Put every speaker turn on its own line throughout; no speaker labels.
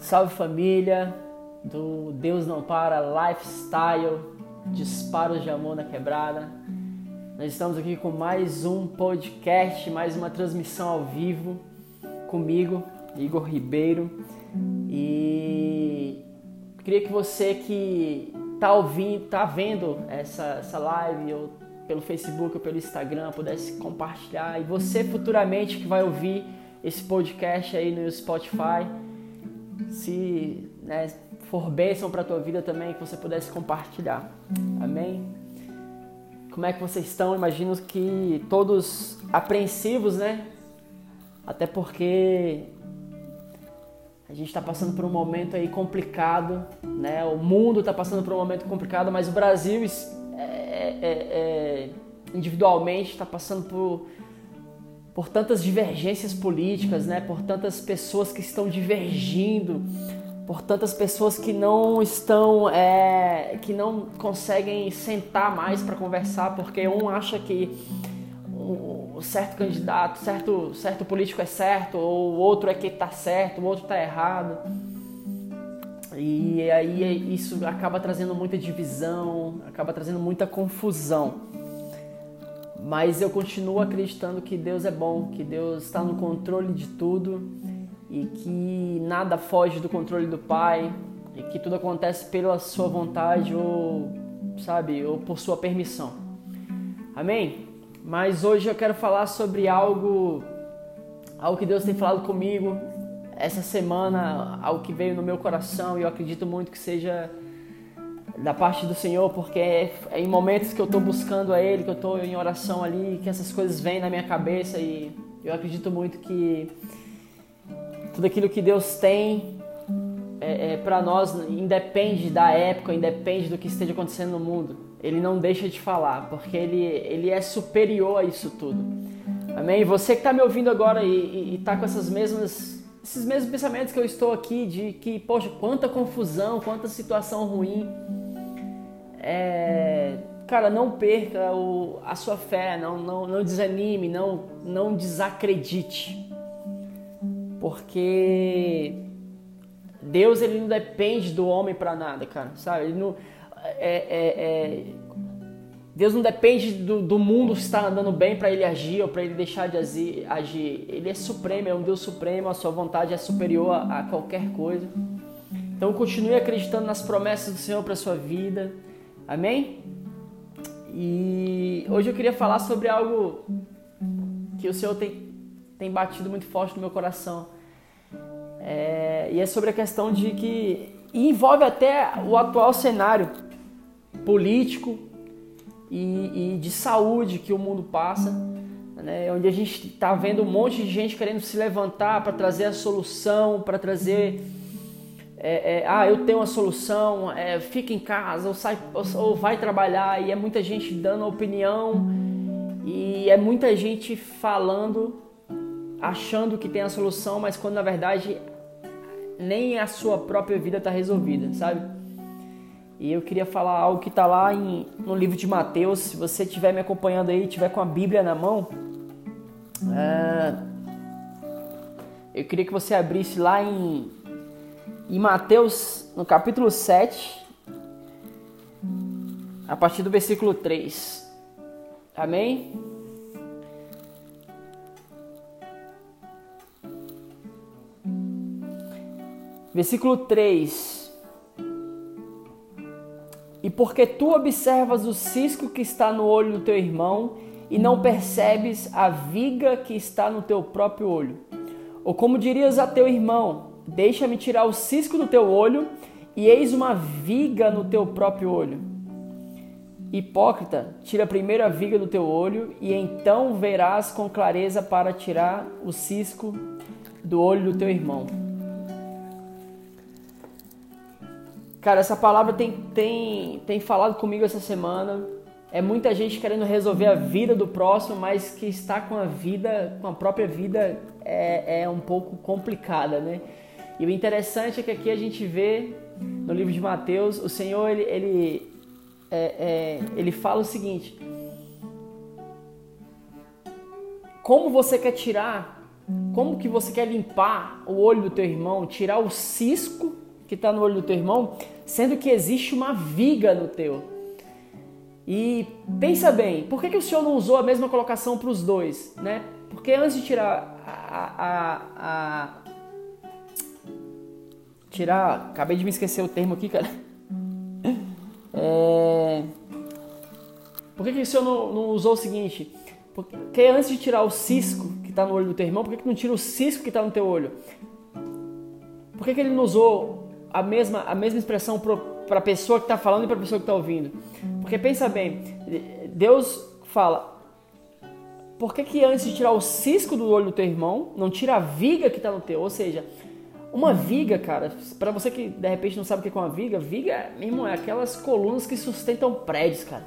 Salve família do Deus Não Para Lifestyle, Disparos de Amor na Quebrada. Nós estamos aqui com mais um podcast, mais uma transmissão ao vivo comigo, Igor Ribeiro. E queria que você que tá ouvindo, tá vendo essa, essa live ou pelo Facebook ou pelo Instagram pudesse compartilhar e você futuramente que vai ouvir esse podcast aí no Spotify se né, for bênção para a tua vida também, que você pudesse compartilhar. Amém? Como é que vocês estão? Imagino que todos apreensivos, né? Até porque a gente está passando por um momento aí complicado, né? O mundo está passando por um momento complicado, mas o Brasil é, é, é, individualmente está passando por por tantas divergências políticas, né? Por tantas pessoas que estão divergindo, por tantas pessoas que não estão, é, que não conseguem sentar mais para conversar, porque um acha que um certo candidato, certo, certo político é certo, ou o outro é que está certo, o outro está errado. E aí isso acaba trazendo muita divisão, acaba trazendo muita confusão. Mas eu continuo acreditando que Deus é bom, que Deus está no controle de tudo e que nada foge do controle do Pai e que tudo acontece pela sua vontade ou, sabe, ou por sua permissão. Amém? Mas hoje eu quero falar sobre algo algo que Deus tem falado comigo essa semana, algo que veio no meu coração e eu acredito muito que seja da parte do Senhor, porque é, em momentos que eu estou buscando a Ele, que eu estou em oração ali, que essas coisas vêm na minha cabeça e eu acredito muito que tudo aquilo que Deus tem é, é para nós independe da época, independe do que esteja acontecendo no mundo. Ele não deixa de falar, porque Ele, ele é superior a isso tudo. Amém? Você que está me ouvindo agora e está com essas mesmas esses mesmos pensamentos que eu estou aqui de que, poxa, quanta confusão, quanta situação ruim é, cara, não perca o, a sua fé, não, não, não desanime, não, não desacredite. Porque Deus ele não depende do homem para nada, cara, sabe? Ele não, é, é, é, Deus não depende do, do mundo estar andando bem para ele agir ou para ele deixar de agir. Ele é supremo, é um Deus supremo, a sua vontade é superior a, a qualquer coisa. Então continue acreditando nas promessas do Senhor para sua vida. Amém? E hoje eu queria falar sobre algo que o Senhor tem, tem batido muito forte no meu coração. É, e é sobre a questão de que envolve até o atual cenário político e, e de saúde que o mundo passa, né? onde a gente está vendo um monte de gente querendo se levantar para trazer a solução, para trazer é, é, ah, eu tenho uma solução, é, fica em casa ou, sai, ou, ou, vai trabalhar, e é muita gente dando opinião, e é muita gente falando, achando que tem a solução, mas quando na verdade nem a sua própria vida está resolvida, sabe? E eu queria falar algo que está lá em, no livro de Mateus, se você estiver me acompanhando aí, estiver com a Bíblia na mão, é, eu queria que você abrisse lá em em Mateus, no capítulo 7, a partir do versículo 3. Amém? Versículo 3. E porque tu observas o cisco que está no olho do teu irmão e não percebes a viga que está no teu próprio olho? Ou como dirias a teu irmão: Deixa-me tirar o cisco do teu olho e eis uma viga no teu próprio olho. Hipócrita, tira primeiro a viga do teu olho e então verás com clareza para tirar o cisco do olho do teu irmão. Cara, essa palavra tem, tem, tem falado comigo essa semana. É muita gente querendo resolver a vida do próximo, mas que está com a vida, com a própria vida, é, é um pouco complicada, né? E o interessante é que aqui a gente vê no livro de Mateus, o Senhor ele, ele, é, é, ele fala o seguinte: Como você quer tirar Como que você quer limpar o olho do teu irmão, tirar o cisco que está no olho do teu irmão, sendo que existe uma viga no teu? E pensa bem, por que, que o Senhor não usou a mesma colocação para os dois, né? Porque antes de tirar a, a, a, tirar, acabei de me esquecer o termo aqui, cara. É, por que, que o Senhor não, não usou o seguinte? Porque antes de tirar o cisco que está no olho do teu irmão, por que, que não tira o cisco que está no teu olho? Por que, que ele não usou a mesma, a mesma expressão para a pessoa que está falando e para a pessoa que está ouvindo? Porque pensa bem, Deus fala, por que, que antes de tirar o cisco do olho do teu irmão, não tira a viga que está no teu? Ou seja, uma viga, cara, para você que de repente não sabe o que é uma viga, viga, meu irmão, é aquelas colunas que sustentam prédios, cara.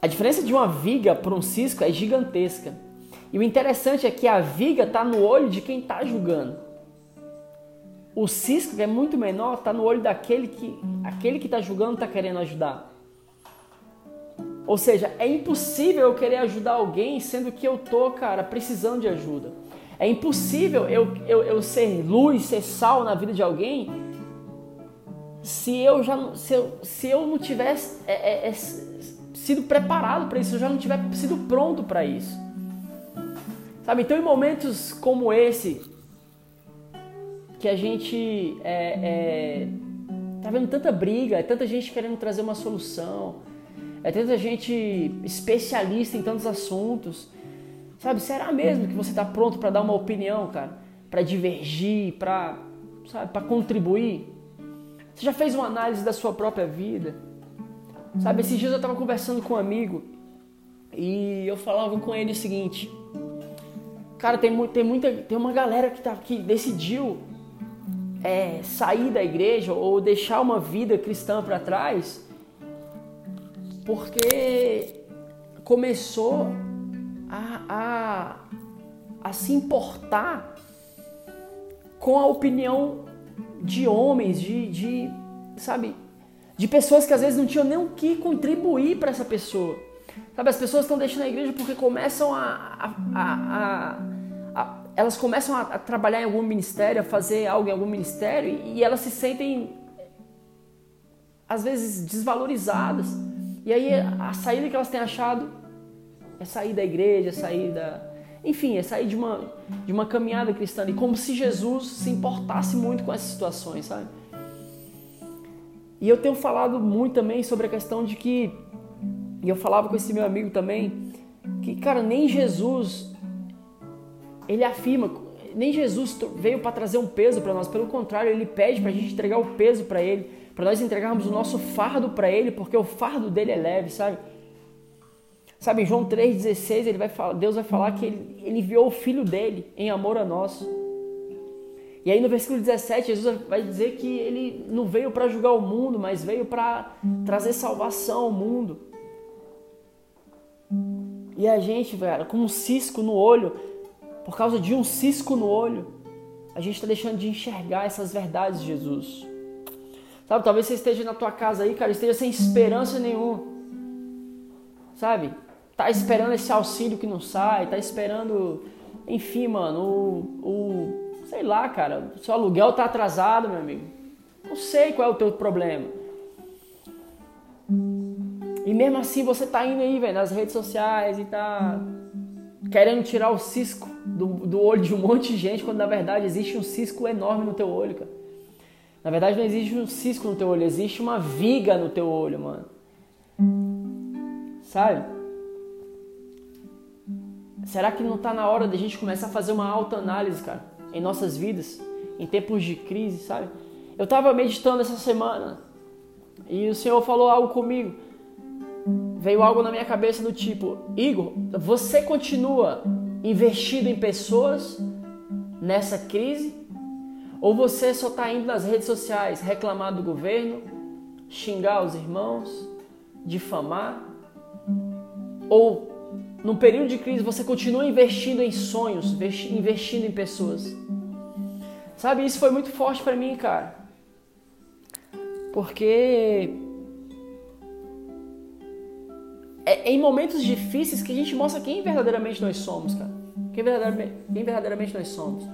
A diferença de uma viga para um cisco é gigantesca. E o interessante é que a viga está no olho de quem está julgando. O cisco, que é muito menor, está no olho daquele que aquele que está julgando está querendo ajudar. Ou seja, é impossível eu querer ajudar alguém sendo que eu tô, cara, precisando de ajuda. É impossível eu, eu, eu ser luz, ser sal na vida de alguém se eu já se eu, se eu não tivesse é, é, é sido preparado para isso, eu já não tiver sido pronto para isso. Sabe? Então, em momentos como esse, que a gente é, é, tá vendo tanta briga, é tanta gente querendo trazer uma solução, é tanta gente especialista em tantos assuntos. Sabe? Será mesmo que você está pronto para dar uma opinião, cara? Para divergir, para sabe, para contribuir? Você já fez uma análise da sua própria vida? Sabe, esses dias eu estava conversando com um amigo e eu falava com ele o seguinte: Cara, tem, tem muita. Tem uma galera que, tá, que decidiu é, sair da igreja ou deixar uma vida cristã para trás porque começou a, a, a se importar com a opinião de homens, de, de sabe, de pessoas que às vezes não tinham nem o que contribuir para essa pessoa. Sabe, as pessoas estão deixando a igreja porque começam a, a, a, a elas começam a, trabalhar em algum ministério, a fazer algo em algum ministério e, e elas se sentem às vezes desvalorizadas. E aí a saída que elas têm achado é sair da igreja, é sair da, enfim, é sair de uma de uma caminhada cristã, e como se Jesus se importasse muito com essas situações, sabe? E eu tenho falado muito também sobre a questão de que, e eu falava com esse meu amigo também, que, cara, nem Jesus, ele afirma, nem Jesus veio para trazer um peso para nós, pelo contrário, ele pede para a gente entregar o peso para ele, para nós entregarmos o nosso fardo para ele, porque o fardo dele é leve, sabe? Sabe, João 3,16, ele vai falar, Deus vai falar que ele, ele enviou o filho dele em amor a nós. E aí no versículo 17, Jesus vai dizer que ele não veio para julgar o mundo, mas veio para trazer salvação ao mundo. E a gente, velho, com um cisco no olho, por causa de um cisco no olho, a gente está deixando de enxergar essas verdades de Jesus. Sabe, talvez você esteja na tua casa aí, cara, esteja sem esperança nenhuma. Sabe? Tá esperando esse auxílio que não sai, tá esperando, enfim, mano, o, o Sei lá, cara, seu aluguel tá atrasado, meu amigo. Não sei qual é o teu problema. E mesmo assim você tá indo aí, velho, nas redes sociais e tá querendo tirar o cisco do, do olho de um monte de gente, quando na verdade existe um cisco enorme no teu olho, cara. Na verdade não existe um cisco no teu olho, existe uma viga no teu olho, mano. Sabe? Será que não tá na hora de a gente começar a fazer uma autoanálise, cara? em nossas vidas, em tempos de crise, sabe? Eu estava meditando essa semana e o Senhor falou algo comigo. Veio algo na minha cabeça do tipo: Igor, você continua investido em pessoas nessa crise? Ou você só está indo nas redes sociais reclamar do governo, xingar os irmãos, difamar? Ou num período de crise você continua investindo em sonhos, investindo em pessoas? Sabe, isso foi muito forte para mim, cara. Porque é em momentos difíceis que a gente mostra quem verdadeiramente nós somos, cara. Quem verdadeiramente, quem verdadeiramente nós somos.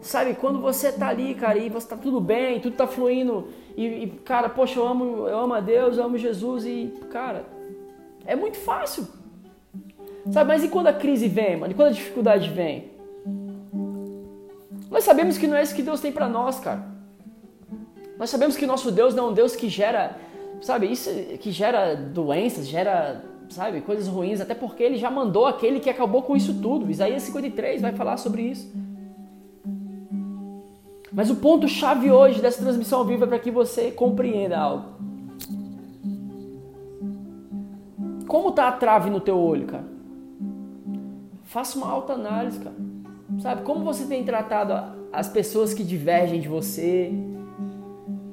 Sabe, quando você tá ali, cara, e você tá tudo bem, tudo tá fluindo, e, e, cara, poxa, eu amo, eu amo a Deus, eu amo Jesus, e, cara, é muito fácil. Sabe, mas e quando a crise vem, mano? E quando a dificuldade vem? Nós sabemos que não é isso que Deus tem para nós, cara. Nós sabemos que nosso Deus não é um Deus que gera, sabe, isso que gera doenças, gera, sabe, coisas ruins, até porque ele já mandou aquele que acabou com isso tudo. Isaías 53 vai falar sobre isso. Mas o ponto chave hoje dessa transmissão ao vivo é para que você compreenda algo. Como tá a trave no teu olho, cara? Faça uma alta análise, cara. Sabe? Como você tem tratado as pessoas que divergem de você?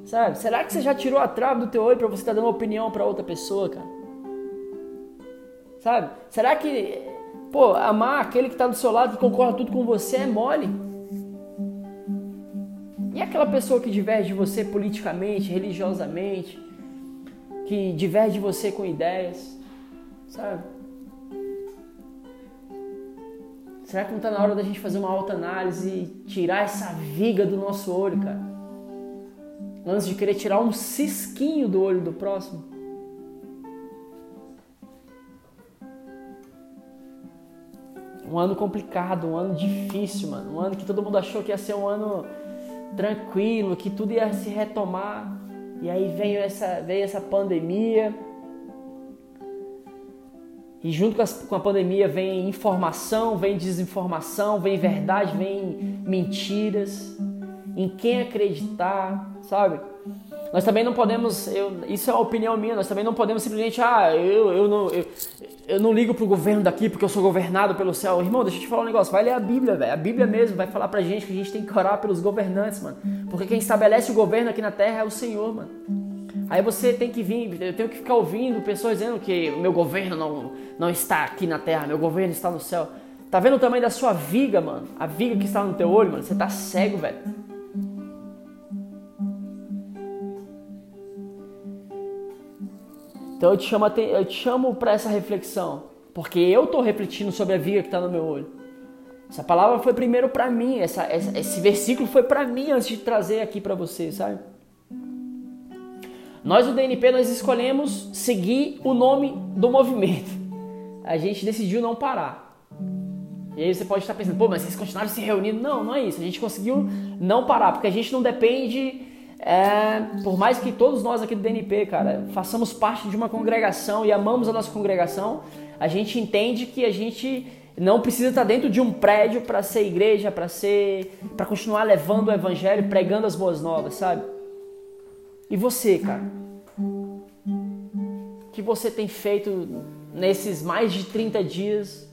Sabe? Será que você já tirou a trave do teu olho para você estar tá dando opinião para outra pessoa, cara? Sabe? Será que, pô, amar aquele que está do seu lado, que concorda tudo com você é mole? E aquela pessoa que diverge de você politicamente, religiosamente, que diverge de você com ideias, sabe? Será que não está na hora da gente fazer uma alta análise e tirar essa viga do nosso olho, cara? Antes de querer tirar um cisquinho do olho do próximo? Um ano complicado, um ano difícil, mano. Um ano que todo mundo achou que ia ser um ano tranquilo, que tudo ia se retomar. E aí veio essa, veio essa pandemia e junto com a pandemia vem informação, vem desinformação, vem verdade, vem mentiras. Em quem acreditar, sabe? Nós também não podemos, eu, isso é uma opinião minha, nós também não podemos simplesmente, ah, eu, eu, não, eu, eu não ligo pro governo daqui porque eu sou governado pelo céu. Irmão, deixa eu te falar um negócio, vai ler a Bíblia, velho. A Bíblia mesmo vai falar pra gente que a gente tem que orar pelos governantes, mano. Porque quem estabelece o governo aqui na terra é o Senhor, mano. Aí você tem que vir, eu tenho que ficar ouvindo pessoas dizendo que meu governo não, não está aqui na terra, meu governo está no céu. Tá vendo o tamanho da sua viga, mano? A viga que está no teu olho, mano? Você tá cego, velho. Então eu te chamo, eu te chamo para essa reflexão, porque eu tô refletindo sobre a viga que está no meu olho. Essa palavra foi primeiro para mim, essa, essa, esse versículo foi para mim antes de trazer aqui para você, sabe? Nós do DNP nós escolhemos seguir o nome do movimento. A gente decidiu não parar. E aí você pode estar pensando, pô, mas vocês continuaram se reunindo? Não, não é isso. A gente conseguiu não parar, porque a gente não depende, é, por mais que todos nós aqui do DNP, cara, façamos parte de uma congregação e amamos a nossa congregação, a gente entende que a gente não precisa estar dentro de um prédio para ser igreja, para ser, para continuar levando o evangelho, pregando as boas novas, sabe? E você, cara? O que você tem feito nesses mais de 30 dias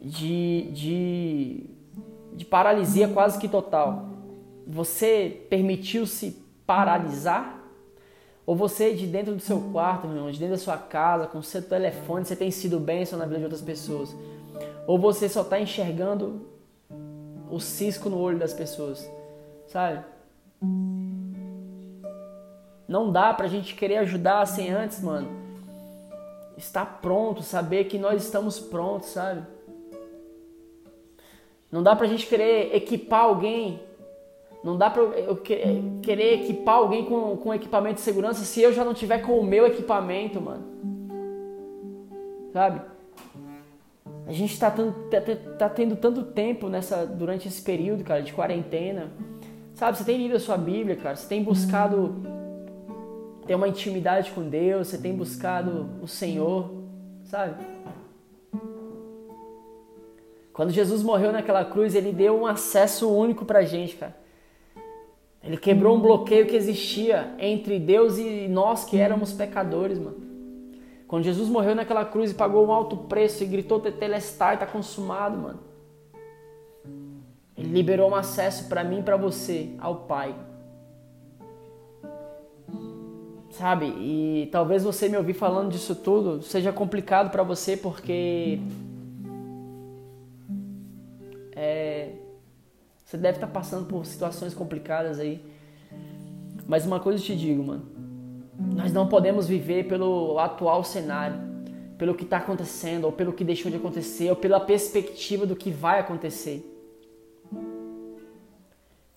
de, de, de paralisia quase que total? Você permitiu-se paralisar? Ou você, de dentro do seu quarto, meu irmão, de dentro da sua casa, com o seu telefone, você tem sido bênção na vida de outras pessoas? Ou você só está enxergando o cisco no olho das pessoas? Sabe? Não dá pra gente querer ajudar sem antes, mano, estar pronto, saber que nós estamos prontos, sabe? Não dá pra gente querer equipar alguém. Não dá pra eu querer equipar alguém com, com equipamento de segurança se eu já não tiver com o meu equipamento, mano. Sabe? A gente tá, tendo, tá, tá tendo tanto tempo nessa, durante esse período, cara, de quarentena. Sabe, você tem lido a sua Bíblia, cara, você tem buscado ter uma intimidade com Deus, você tem buscado o Senhor, sabe? Quando Jesus morreu naquela cruz, ele deu um acesso único pra gente, cara. Ele quebrou um bloqueio que existia entre Deus e nós que éramos pecadores, mano. Quando Jesus morreu naquela cruz e pagou um alto preço e gritou Tetelestai, tá consumado, mano. Liberou um acesso para mim para você ao Pai. Sabe? E talvez você me ouvir falando disso tudo seja complicado para você porque é, você deve estar tá passando por situações complicadas aí. Mas uma coisa eu te digo, mano. Nós não podemos viver pelo atual cenário. pelo que está acontecendo, ou pelo que deixou de acontecer, ou pela perspectiva do que vai acontecer.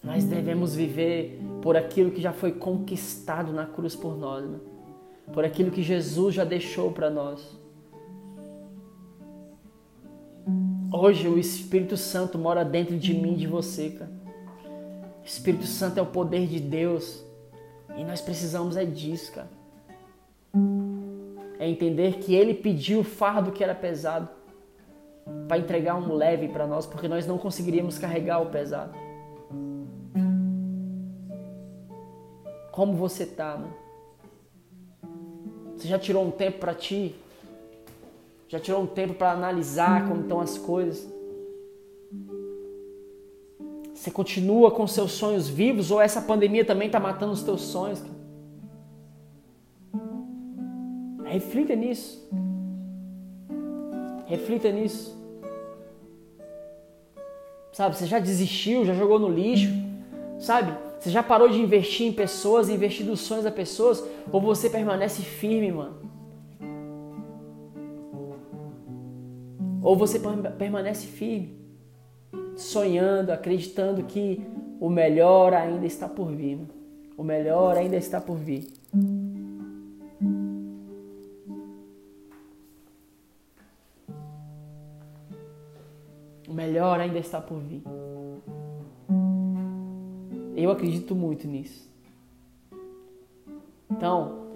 Nós devemos viver por aquilo que já foi conquistado na cruz por nós, né? por aquilo que Jesus já deixou para nós. Hoje o Espírito Santo mora dentro de mim e de você, cara. O Espírito Santo é o poder de Deus e nós precisamos é disso, cara. É entender que Ele pediu o fardo que era pesado para entregar um leve para nós, porque nós não conseguiríamos carregar o pesado. Como você tá, né? Você já tirou um tempo para ti? Já tirou um tempo para analisar como estão as coisas? Você continua com seus sonhos vivos ou essa pandemia também está matando os teus sonhos? Reflita nisso. Reflita nisso. Sabe, você já desistiu, já jogou no lixo, sabe? Você já parou de investir em pessoas, investir nos sonhos das pessoas? Ou você permanece firme, mano? Ou você permanece firme, sonhando, acreditando que o melhor ainda está por vir. Mano. O melhor ainda está por vir. O melhor ainda está por vir. Eu acredito muito nisso. Então,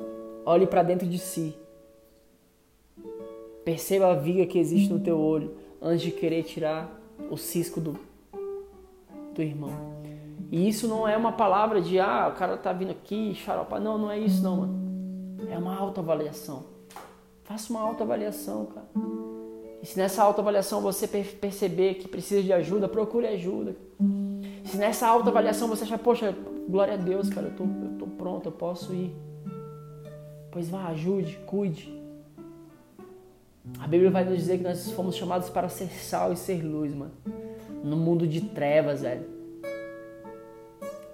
olhe para dentro de si. Perceba a viga que existe no teu olho antes de querer tirar o cisco do, do irmão. E isso não é uma palavra de ah, o cara tá vindo aqui, xaropa. Não, não é isso não, mano. É uma autoavaliação. Faça uma autoavaliação, cara. E se nessa autoavaliação você perceber que precisa de ajuda, procure ajuda. Se nessa alta avaliação você achar, poxa, glória a Deus, cara, eu tô, eu tô pronto, eu posso ir. Pois vá, ajude, cuide. A Bíblia vai nos dizer que nós fomos chamados para ser sal e ser luz, mano. No mundo de trevas, velho.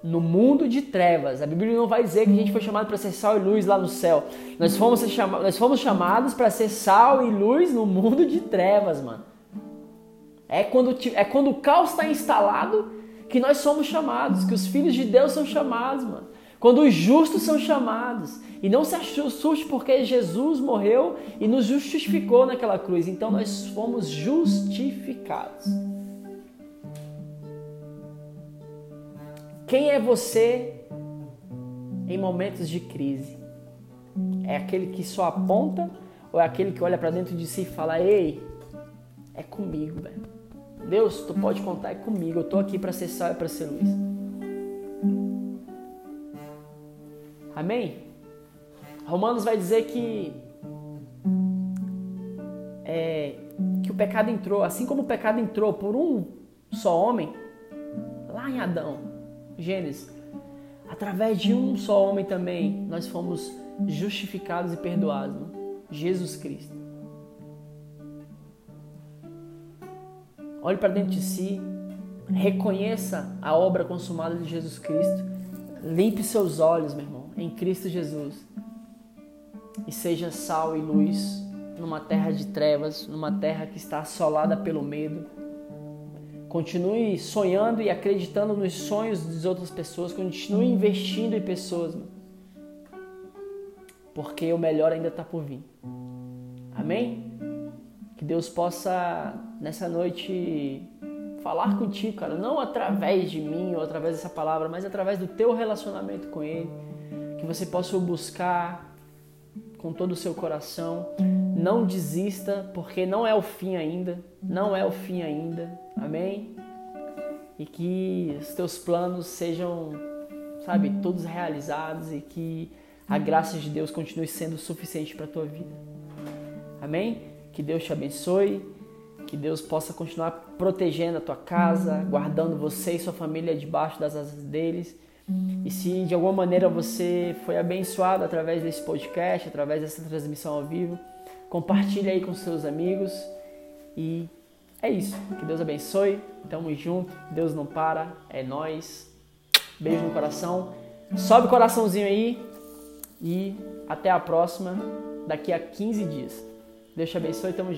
No mundo de trevas. A Bíblia não vai dizer que a gente foi chamado para ser sal e luz lá no céu. Nós fomos, chamados, nós fomos chamados para ser sal e luz no mundo de trevas, mano. É quando, é quando o caos está instalado que nós somos chamados, que os filhos de Deus são chamados, mano. Quando os justos são chamados. E não se assuste porque Jesus morreu e nos justificou naquela cruz. Então nós fomos justificados. Quem é você em momentos de crise? É aquele que só aponta ou é aquele que olha para dentro de si e fala: Ei, é comigo, velho. Deus, tu pode contar comigo. Eu tô aqui para ser sal e para ser luz. Amém? Romanos vai dizer que é, que o pecado entrou, assim como o pecado entrou por um só homem, lá em Adão, Gênesis, através de um só homem também nós fomos justificados e perdoados, Jesus Cristo. Olhe para dentro de si, reconheça a obra consumada de Jesus Cristo, limpe seus olhos, meu irmão, em Cristo Jesus e seja sal e luz numa terra de trevas, numa terra que está assolada pelo medo. Continue sonhando e acreditando nos sonhos das outras pessoas, continue investindo em pessoas, porque o melhor ainda está por vir. Amém? Que Deus possa nessa noite falar contigo, cara, não através de mim ou através dessa palavra, mas através do teu relacionamento com Ele. Que você possa buscar com todo o seu coração. Não desista, porque não é o fim ainda. Não é o fim ainda. Amém? E que os teus planos sejam, sabe, todos realizados e que a graça de Deus continue sendo suficiente para a tua vida. Amém? Que Deus te abençoe, que Deus possa continuar protegendo a tua casa, guardando você e sua família debaixo das asas deles. E se de alguma maneira você foi abençoado através desse podcast, através dessa transmissão ao vivo, compartilhe aí com seus amigos. E é isso. Que Deus abençoe. Tamo junto. Deus não para. É nós. Beijo no coração. Sobe o coraçãozinho aí. E até a próxima, daqui a 15 dias. Deus te abençoe, tamo junto.